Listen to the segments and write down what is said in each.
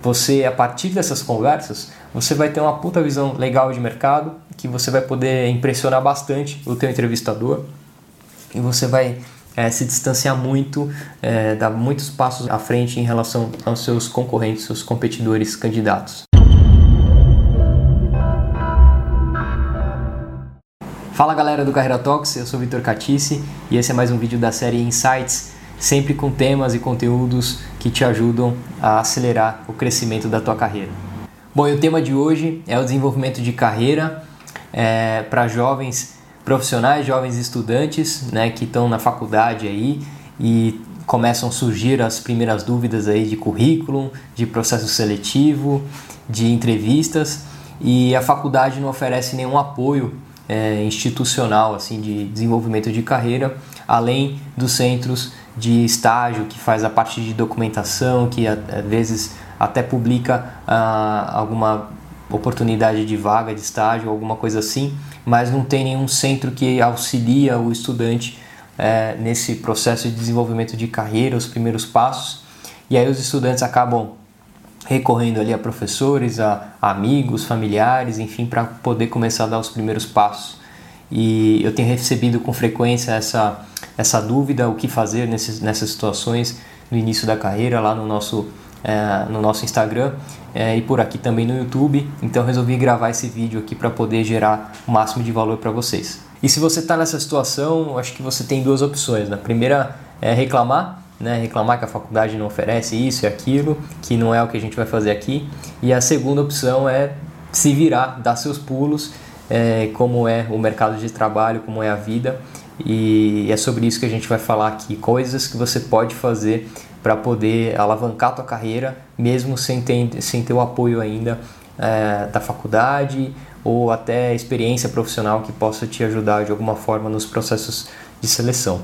Você, a partir dessas conversas, você vai ter uma puta visão legal de mercado, que você vai poder impressionar bastante o teu entrevistador e você vai é, se distanciar muito, é, dar muitos passos à frente em relação aos seus concorrentes, seus competidores candidatos. Fala galera do Carreira Talks, eu sou Vitor Catice e esse é mais um vídeo da série Insights sempre com temas e conteúdos que te ajudam a acelerar o crescimento da tua carreira. Bom, e o tema de hoje é o desenvolvimento de carreira é, para jovens profissionais, jovens estudantes né, que estão na faculdade aí e começam a surgir as primeiras dúvidas aí de currículo, de processo seletivo, de entrevistas e a faculdade não oferece nenhum apoio é, institucional assim de desenvolvimento de carreira, além dos centros de estágio que faz a parte de documentação, que às vezes até publica ah, alguma oportunidade de vaga de estágio, alguma coisa assim, mas não tem nenhum centro que auxilia o estudante é, nesse processo de desenvolvimento de carreira, os primeiros passos. E aí os estudantes acabam recorrendo ali a professores, a, amigos, familiares, enfim, para poder começar a dar os primeiros passos. E eu tenho recebido com frequência essa, essa dúvida, o que fazer nesses, nessas situações no início da carreira, lá no nosso, é, no nosso Instagram é, e por aqui também no YouTube. Então resolvi gravar esse vídeo aqui para poder gerar o máximo de valor para vocês. E se você está nessa situação, acho que você tem duas opções. Né? A primeira é reclamar, né? reclamar que a faculdade não oferece isso e aquilo, que não é o que a gente vai fazer aqui. E a segunda opção é se virar, dar seus pulos é, como é o mercado de trabalho, como é a vida. E é sobre isso que a gente vai falar aqui, coisas que você pode fazer para poder alavancar a tua carreira, mesmo sem ter, sem ter o apoio ainda é, da faculdade ou até experiência profissional que possa te ajudar de alguma forma nos processos de seleção.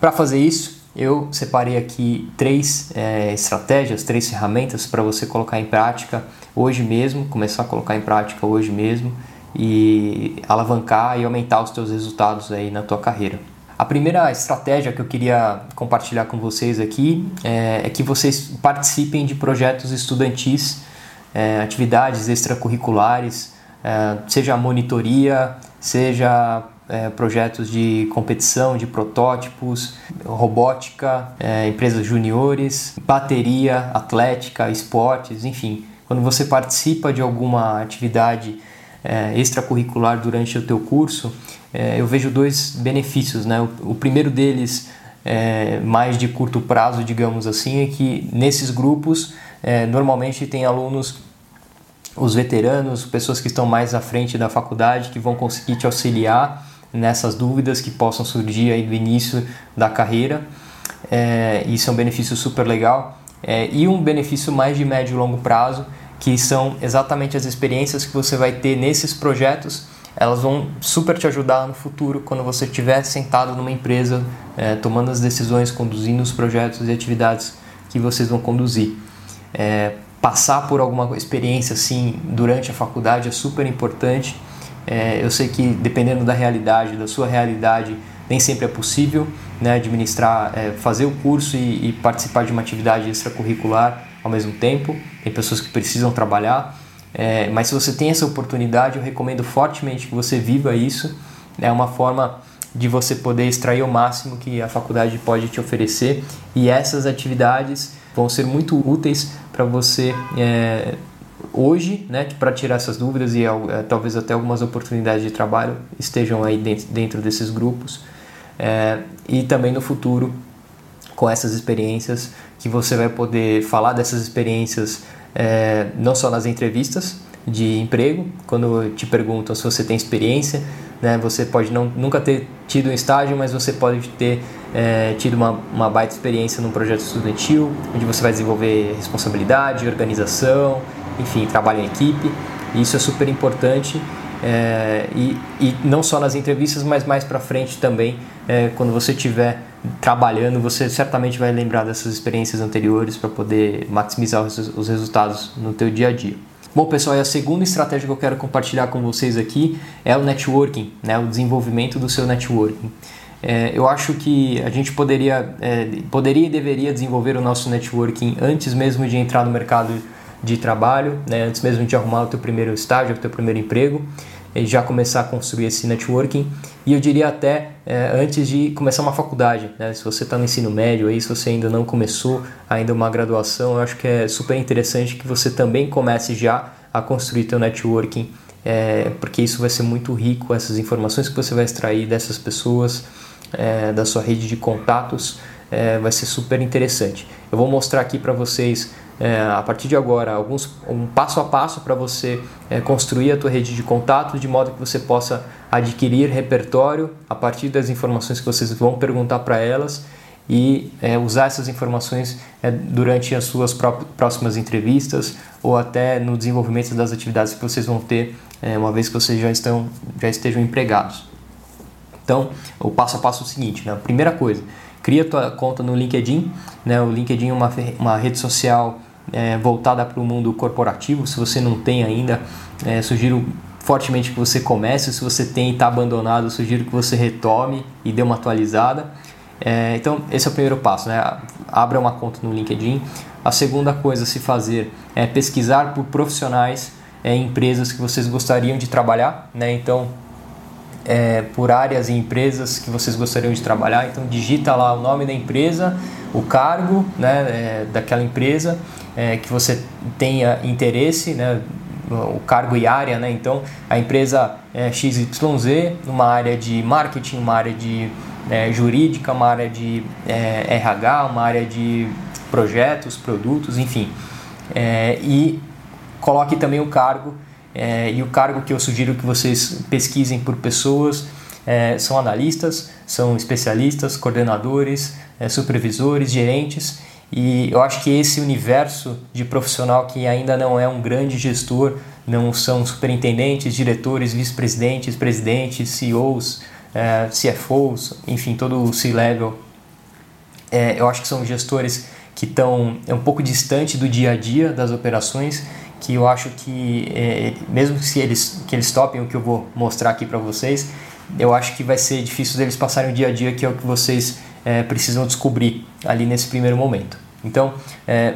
Para fazer isso, eu separei aqui três é, estratégias, três ferramentas para você colocar em prática hoje mesmo, começar a colocar em prática hoje mesmo e alavancar e aumentar os teus resultados aí na tua carreira. A primeira estratégia que eu queria compartilhar com vocês aqui é, é que vocês participem de projetos estudantis, é, atividades extracurriculares, é, seja monitoria, seja é, projetos de competição, de protótipos, robótica, é, empresas juniores, bateria, atlética, esportes, enfim. Quando você participa de alguma atividade é, extracurricular durante o teu curso, é, eu vejo dois benefícios. Né? O, o primeiro deles, é, mais de curto prazo, digamos assim, é que nesses grupos é, normalmente tem alunos, os veteranos, pessoas que estão mais à frente da faculdade, que vão conseguir te auxiliar nessas dúvidas que possam surgir aí do início da carreira. É, isso é um benefício super legal. É, e um benefício mais de médio e longo prazo que são exatamente as experiências que você vai ter nesses projetos. Elas vão super te ajudar no futuro quando você estiver sentado numa empresa, é, tomando as decisões, conduzindo os projetos e atividades que vocês vão conduzir. É, passar por alguma experiência assim durante a faculdade é super importante. É, eu sei que dependendo da realidade, da sua realidade, nem sempre é possível né, administrar, fazer o curso e, e participar de uma atividade extracurricular ao mesmo tempo, tem pessoas que precisam trabalhar, é, mas se você tem essa oportunidade, eu recomendo fortemente que você viva isso. É uma forma de você poder extrair o máximo que a faculdade pode te oferecer e essas atividades vão ser muito úteis para você é, hoje, né, para tirar essas dúvidas e é, talvez até algumas oportunidades de trabalho estejam aí dentro, dentro desses grupos é, e também no futuro com essas experiências que você vai poder falar dessas experiências é, não só nas entrevistas de emprego, quando te perguntam se você tem experiência, né, você pode não, nunca ter tido um estágio, mas você pode ter é, tido uma, uma baita experiência num projeto estudantil, onde você vai desenvolver responsabilidade, organização, enfim, trabalho em equipe. Isso é super importante é, e, e não só nas entrevistas, mas mais para frente também, é, quando você estiver trabalhando, você certamente vai lembrar dessas experiências anteriores para poder maximizar os, os resultados no teu dia a dia. Bom, pessoal, e a segunda estratégia que eu quero compartilhar com vocês aqui é o networking, né, o desenvolvimento do seu networking. É, eu acho que a gente poderia, é, poderia e deveria desenvolver o nosso networking antes mesmo de entrar no mercado de trabalho, né, antes mesmo de arrumar o teu primeiro estágio, o teu primeiro emprego, já começar a construir esse networking. E eu diria até é, antes de começar uma faculdade, né, se você está no ensino médio aí, se você ainda não começou ainda uma graduação, eu acho que é super interessante que você também comece já a construir teu networking, é, porque isso vai ser muito rico, essas informações que você vai extrair dessas pessoas, é, da sua rede de contatos, vai ser super interessante. Eu vou mostrar aqui para vocês é, a partir de agora alguns um passo a passo para você é, construir a tua rede de contatos de modo que você possa adquirir repertório a partir das informações que vocês vão perguntar para elas e é, usar essas informações é, durante as suas próximas entrevistas ou até no desenvolvimento das atividades que vocês vão ter é, uma vez que vocês já estão já estejam empregados. Então, o passo a passo é o seguinte, né? A primeira coisa, cria tua conta no LinkedIn, né? O LinkedIn é uma, uma rede social é, voltada para o mundo corporativo. Se você não tem ainda, é, sugiro fortemente que você comece. Se você tem e está abandonado, sugiro que você retome e dê uma atualizada. É, então, esse é o primeiro passo, né? Abra uma conta no LinkedIn. A segunda coisa a se fazer é pesquisar por profissionais é, empresas que vocês gostariam de trabalhar, né? Então, é, por áreas e empresas que vocês gostariam de trabalhar. Então, digita lá o nome da empresa, o cargo né, é, daquela empresa é, que você tenha interesse, né, o cargo e área. Né? Então, a empresa é, XYZ, numa área de marketing, uma área de é, jurídica, uma área de é, RH, uma área de projetos, produtos, enfim. É, e coloque também o cargo é, e o cargo que eu sugiro que vocês pesquisem por pessoas são analistas, são especialistas, coordenadores, supervisores, gerentes. E eu acho que esse universo de profissional que ainda não é um grande gestor, não são superintendentes, diretores, vice-presidentes, presidentes, CEOs, é, CFOs, enfim, todo o C-level, é, eu acho que são gestores que estão é um pouco distante do dia a dia das operações que eu acho que mesmo que eles que eles topem o que eu vou mostrar aqui para vocês, eu acho que vai ser difícil deles passarem o dia a dia que é o que vocês é, precisam descobrir ali nesse primeiro momento. Então, é,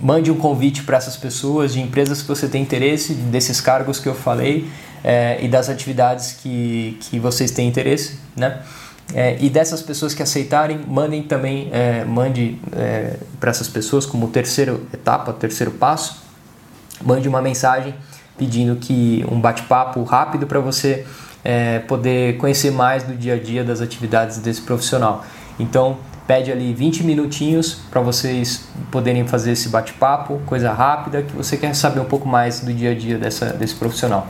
mande um convite para essas pessoas de empresas que você tem interesse, desses cargos que eu falei é, e das atividades que, que vocês têm interesse, né? É, e dessas pessoas que aceitarem, mandem também, é, mande é, para essas pessoas como terceira etapa, terceiro passo, mande uma mensagem pedindo que um bate-papo rápido para você é, poder conhecer mais do dia a dia das atividades desse profissional. Então, pede ali 20 minutinhos para vocês poderem fazer esse bate-papo, coisa rápida, que você quer saber um pouco mais do dia a dia dessa, desse profissional.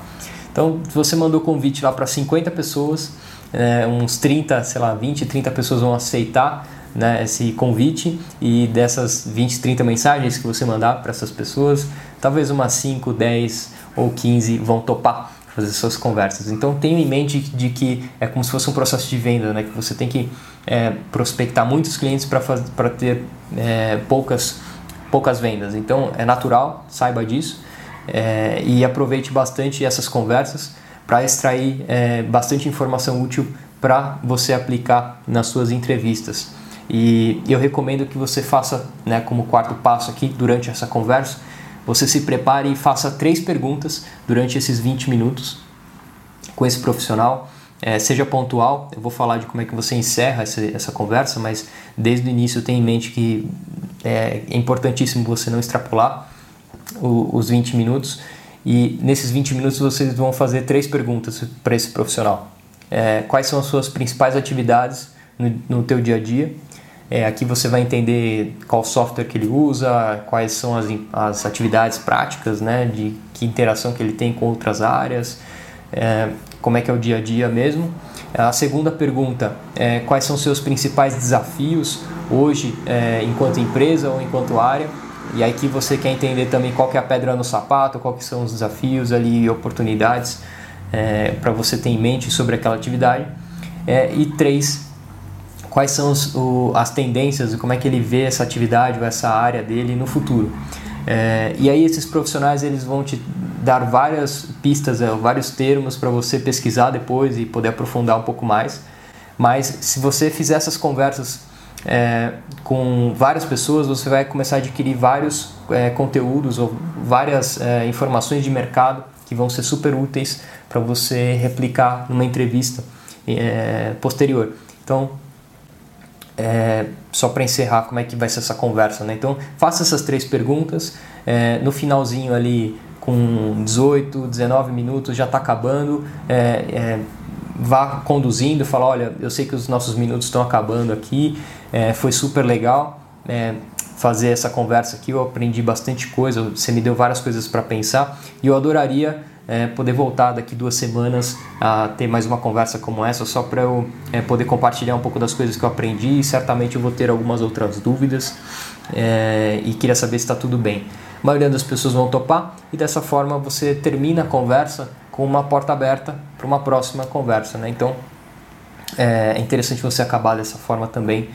Então, você mandou convite lá para 50 pessoas, é, uns 30, sei lá, 20, 30 pessoas vão aceitar né, esse convite e dessas 20, 30 mensagens que você mandar para essas pessoas, talvez umas 5, 10 ou 15 vão topar fazer suas conversas. Então tenha em mente de que é como se fosse um processo de venda, né? que você tem que é, prospectar muitos clientes para ter é, poucas, poucas vendas. Então é natural, saiba disso é, e aproveite bastante essas conversas para extrair é, bastante informação útil para você aplicar nas suas entrevistas. E eu recomendo que você faça, né, como quarto passo aqui, durante essa conversa, você se prepare e faça três perguntas durante esses 20 minutos com esse profissional. É, seja pontual, eu vou falar de como é que você encerra essa, essa conversa, mas desde o início tenha em mente que é, é importantíssimo você não extrapolar o, os 20 minutos. E nesses 20 minutos vocês vão fazer três perguntas para esse profissional. É, quais são as suas principais atividades no, no teu dia a dia? É, aqui você vai entender qual software que ele usa, quais são as, as atividades práticas, né, de que interação que ele tem com outras áreas, é, como é que é o dia a dia mesmo. A segunda pergunta é quais são seus principais desafios hoje é, enquanto empresa ou enquanto área. E aí que você quer entender também qual que é a pedra no sapato, quais são os desafios ali e oportunidades é, para você ter em mente sobre aquela atividade. É, e três, quais são os, o, as tendências e como é que ele vê essa atividade ou essa área dele no futuro. É, e aí esses profissionais eles vão te dar várias pistas, é, vários termos para você pesquisar depois e poder aprofundar um pouco mais. Mas se você fizer essas conversas é, com várias pessoas, você vai começar a adquirir vários é, conteúdos ou várias é, informações de mercado que vão ser super úteis para você replicar numa entrevista posterior. Então, só para encerrar, como é que vai ser essa conversa, né? Então, faça essas três perguntas. No finalzinho ali, com 18, 19 minutos, já está acabando. É, é, vá conduzindo, fala, olha, eu sei que os nossos minutos estão acabando aqui, é, foi super legal é, fazer essa conversa aqui, eu aprendi bastante coisa, você me deu várias coisas para pensar e eu adoraria é, poder voltar daqui duas semanas a ter mais uma conversa como essa, só para eu é, poder compartilhar um pouco das coisas que eu aprendi e certamente eu vou ter algumas outras dúvidas é, e queria saber se está tudo bem. A maioria das pessoas vão topar e dessa forma você termina a conversa com uma porta aberta para uma próxima conversa. Né? Então é interessante você acabar dessa forma também.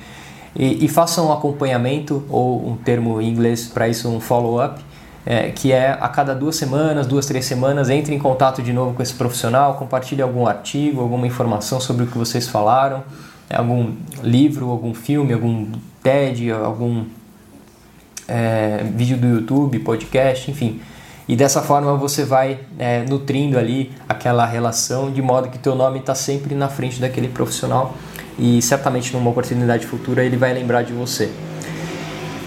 E, e faça um acompanhamento, ou um termo em inglês para isso, um follow-up, é, que é a cada duas semanas, duas, três semanas, entre em contato de novo com esse profissional, compartilhe algum artigo, alguma informação sobre o que vocês falaram, algum livro, algum filme, algum TED, algum é, vídeo do YouTube, podcast, enfim. E dessa forma você vai é, nutrindo ali aquela relação de modo que teu nome está sempre na frente daquele profissional e certamente numa oportunidade futura ele vai lembrar de você.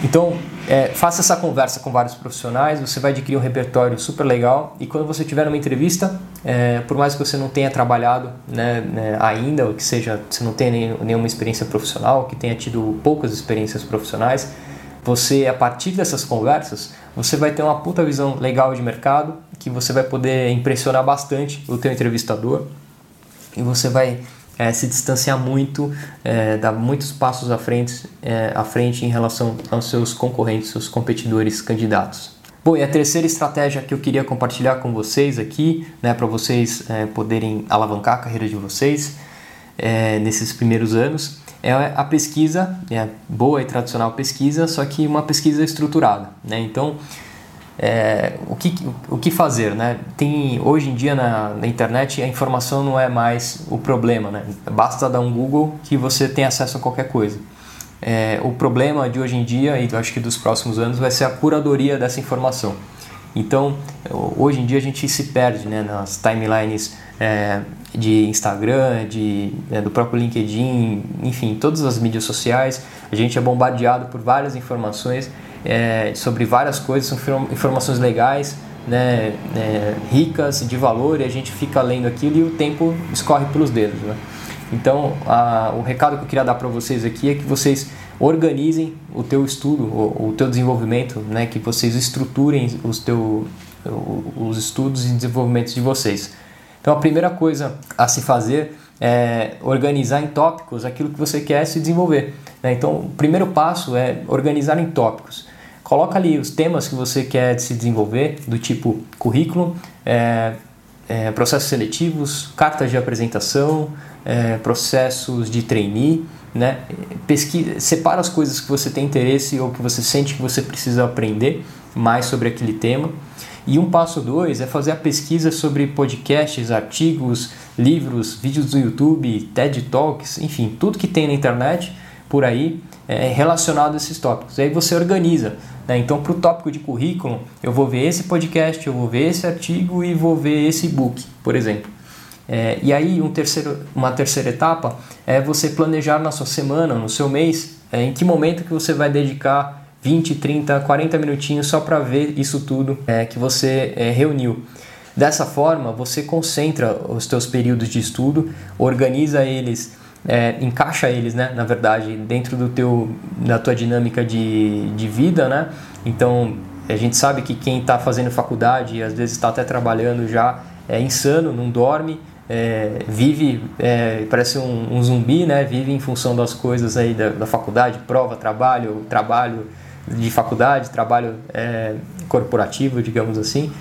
Então é, faça essa conversa com vários profissionais, você vai adquirir um repertório super legal e quando você tiver uma entrevista, é, por mais que você não tenha trabalhado né, né, ainda, ou que seja, você não tenha nenhuma experiência profissional, que tenha tido poucas experiências profissionais, você, a partir dessas conversas, você vai ter uma puta visão legal de mercado, que você vai poder impressionar bastante o teu entrevistador e você vai é, se distanciar muito, é, dar muitos passos à frente, é, à frente em relação aos seus concorrentes, seus competidores candidatos. Bom, e a terceira estratégia que eu queria compartilhar com vocês aqui, né, para vocês é, poderem alavancar a carreira de vocês é, nesses primeiros anos, é a pesquisa, é boa e tradicional pesquisa, só que uma pesquisa estruturada. Né? Então, é, o, que, o que fazer? Né? Tem, hoje em dia na, na, internet a informação não é mais o problema, né? basta dar um Google que você tem acesso a qualquer coisa. É, o problema de hoje em dia, e acho que dos próximos anos, vai ser a curadoria dessa informação. Então, hoje em dia a gente se perde né, nas timelines é, de Instagram, de, é, do próprio LinkedIn, enfim, todas as mídias sociais. A gente é bombardeado por várias informações é, sobre várias coisas, são informações legais, né, é, ricas, de valor, e a gente fica lendo aquilo e o tempo escorre pelos dedos. Né? Então, a, o recado que eu queria dar para vocês aqui é que vocês organizem o teu estudo, o, o teu desenvolvimento, né, que vocês estruturem os, teu, os estudos e desenvolvimentos de vocês. Então, a primeira coisa a se fazer é organizar em tópicos aquilo que você quer se desenvolver. Né? Então, o primeiro passo é organizar em tópicos. Coloca ali os temas que você quer se desenvolver, do tipo currículo, é, é, processos seletivos, cartas de apresentação, é, processos de trainee, né? Pesquisa, separa as coisas que você tem interesse ou que você sente que você precisa aprender mais sobre aquele tema. E um passo dois é fazer a pesquisa sobre podcasts, artigos, livros, vídeos do YouTube, TED Talks, enfim, tudo que tem na internet por aí é relacionado a esses tópicos. E aí você organiza. Né? Então, para o tópico de currículo, eu vou ver esse podcast, eu vou ver esse artigo e vou ver esse e-book, por exemplo. É, e aí, um terceiro, uma terceira etapa é você planejar na sua semana, no seu mês, é, em que momento que você vai dedicar 20, 30, 40 minutinhos só para ver isso tudo é, que você é, reuniu. Dessa forma, você concentra os teus períodos de estudo, organiza eles, é, encaixa eles, né, na verdade, dentro do teu, da tua dinâmica de, de vida, né? Então, a gente sabe que quem está fazendo faculdade e às vezes está até trabalhando já é insano, não dorme, é, vive, é, parece um, um, zumbi, né? Vive em função das coisas aí da, da faculdade, prova, trabalho, trabalho, de faculdade, trabalho é, corporativo, digamos assim,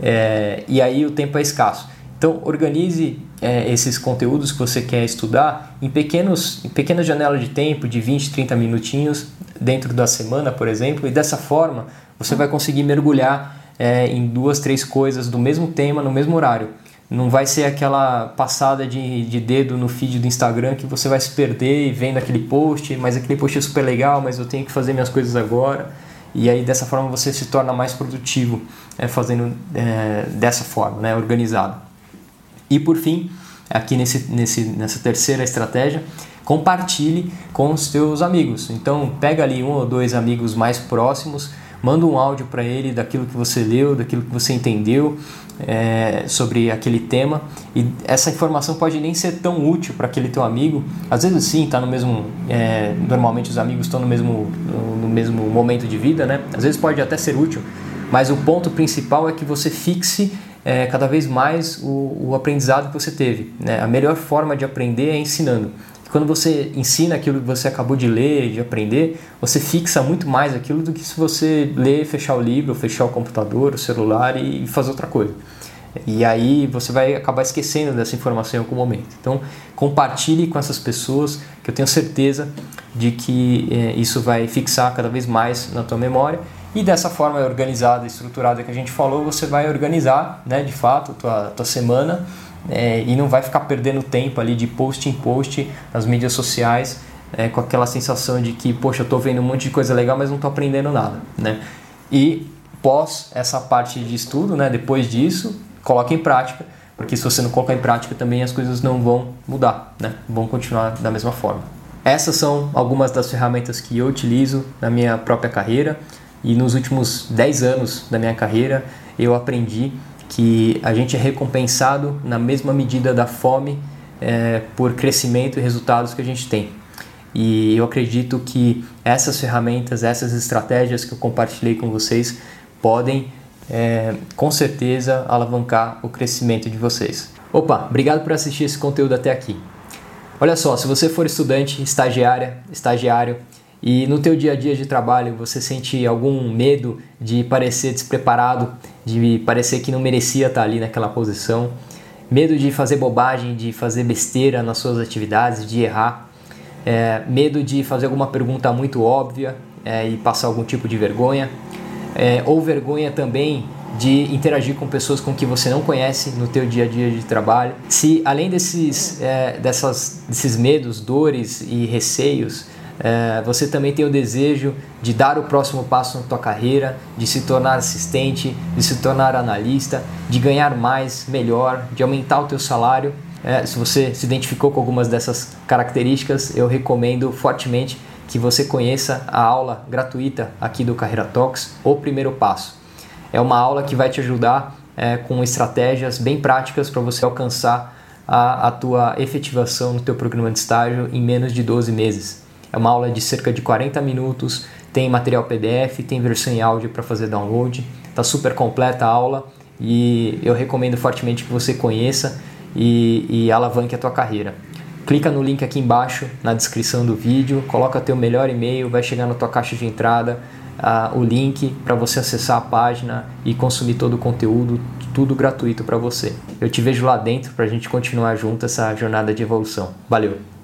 é, e aí o tempo é escasso. Então, organize é, esses conteúdos que você quer estudar em, pequenos, em pequenas janelas de tempo, de 20, 30 minutinhos, dentro da semana, por exemplo, e dessa forma você vai conseguir mergulhar é, em duas, três coisas do mesmo tema, no mesmo horário. Não vai ser aquela passada de, de dedo no feed do Instagram que você vai se perder vendo aquele post, mas aquele post é super legal, mas eu tenho que fazer minhas coisas agora. E aí dessa forma você se torna mais produtivo é, fazendo é, dessa forma, né, organizado. E por fim, aqui nesse, nesse, nessa terceira estratégia, compartilhe com os seus amigos. Então pega ali um ou dois amigos mais próximos, manda um áudio para ele daquilo que você leu, daquilo que você entendeu é, sobre aquele tema e essa informação pode nem ser tão útil para aquele teu amigo. Às vezes sim, está no mesmo, é, normalmente os amigos estão no mesmo, no mesmo momento de vida, né? Às vezes pode até ser útil, mas o ponto principal é que você fixe é, cada vez mais o, o aprendizado que você teve. Né? A melhor forma de aprender é ensinando quando você ensina aquilo que você acabou de ler, de aprender, você fixa muito mais aquilo do que se você ler, fechar o livro, fechar o computador, o celular e fazer outra coisa. E aí você vai acabar esquecendo dessa informação em algum momento. Então, compartilhe com essas pessoas, que eu tenho certeza de que é, isso vai fixar cada vez mais na tua memória. E dessa forma organizada, estruturada que a gente falou, você vai organizar, né, de fato, a tua, tua semana é, e não vai ficar perdendo tempo ali de post em post nas mídias sociais é, com aquela sensação de que, poxa, eu estou vendo um monte de coisa legal, mas não estou aprendendo nada, né? E pós essa parte de estudo, né, depois disso, coloque em prática, porque se você não colocar em prática também as coisas não vão mudar, né? Vão continuar da mesma forma. Essas são algumas das ferramentas que eu utilizo na minha própria carreira e nos últimos 10 anos da minha carreira eu aprendi que a gente é recompensado na mesma medida da fome é, por crescimento e resultados que a gente tem. E eu acredito que essas ferramentas, essas estratégias que eu compartilhei com vocês podem é, com certeza alavancar o crescimento de vocês. Opa, obrigado por assistir esse conteúdo até aqui. Olha só, se você for estudante, estagiária, estagiário e no teu dia a dia de trabalho você sente algum medo de parecer despreparado, de parecer que não merecia estar ali naquela posição, medo de fazer bobagem, de fazer besteira nas suas atividades, de errar, é, medo de fazer alguma pergunta muito óbvia é, e passar algum tipo de vergonha, é, ou vergonha também de interagir com pessoas com que você não conhece no teu dia a dia de trabalho. Se além desses, é, dessas, desses medos, dores e receios, é, você também tem o desejo de dar o próximo passo na tua carreira, de se tornar assistente, de se tornar analista, de ganhar mais, melhor, de aumentar o teu salário. É, se você se identificou com algumas dessas características, eu recomendo fortemente que você conheça a aula gratuita aqui do Carreira Talks, o primeiro passo. É uma aula que vai te ajudar é, com estratégias bem práticas para você alcançar a, a tua efetivação no teu programa de estágio em menos de 12 meses. É uma aula de cerca de 40 minutos, tem material PDF, tem versão em áudio para fazer download. Está super completa a aula e eu recomendo fortemente que você conheça e, e alavanque a tua carreira. Clica no link aqui embaixo na descrição do vídeo, coloca teu melhor e-mail, vai chegar na tua caixa de entrada uh, o link para você acessar a página e consumir todo o conteúdo, tudo gratuito para você. Eu te vejo lá dentro para a gente continuar junto essa jornada de evolução. Valeu!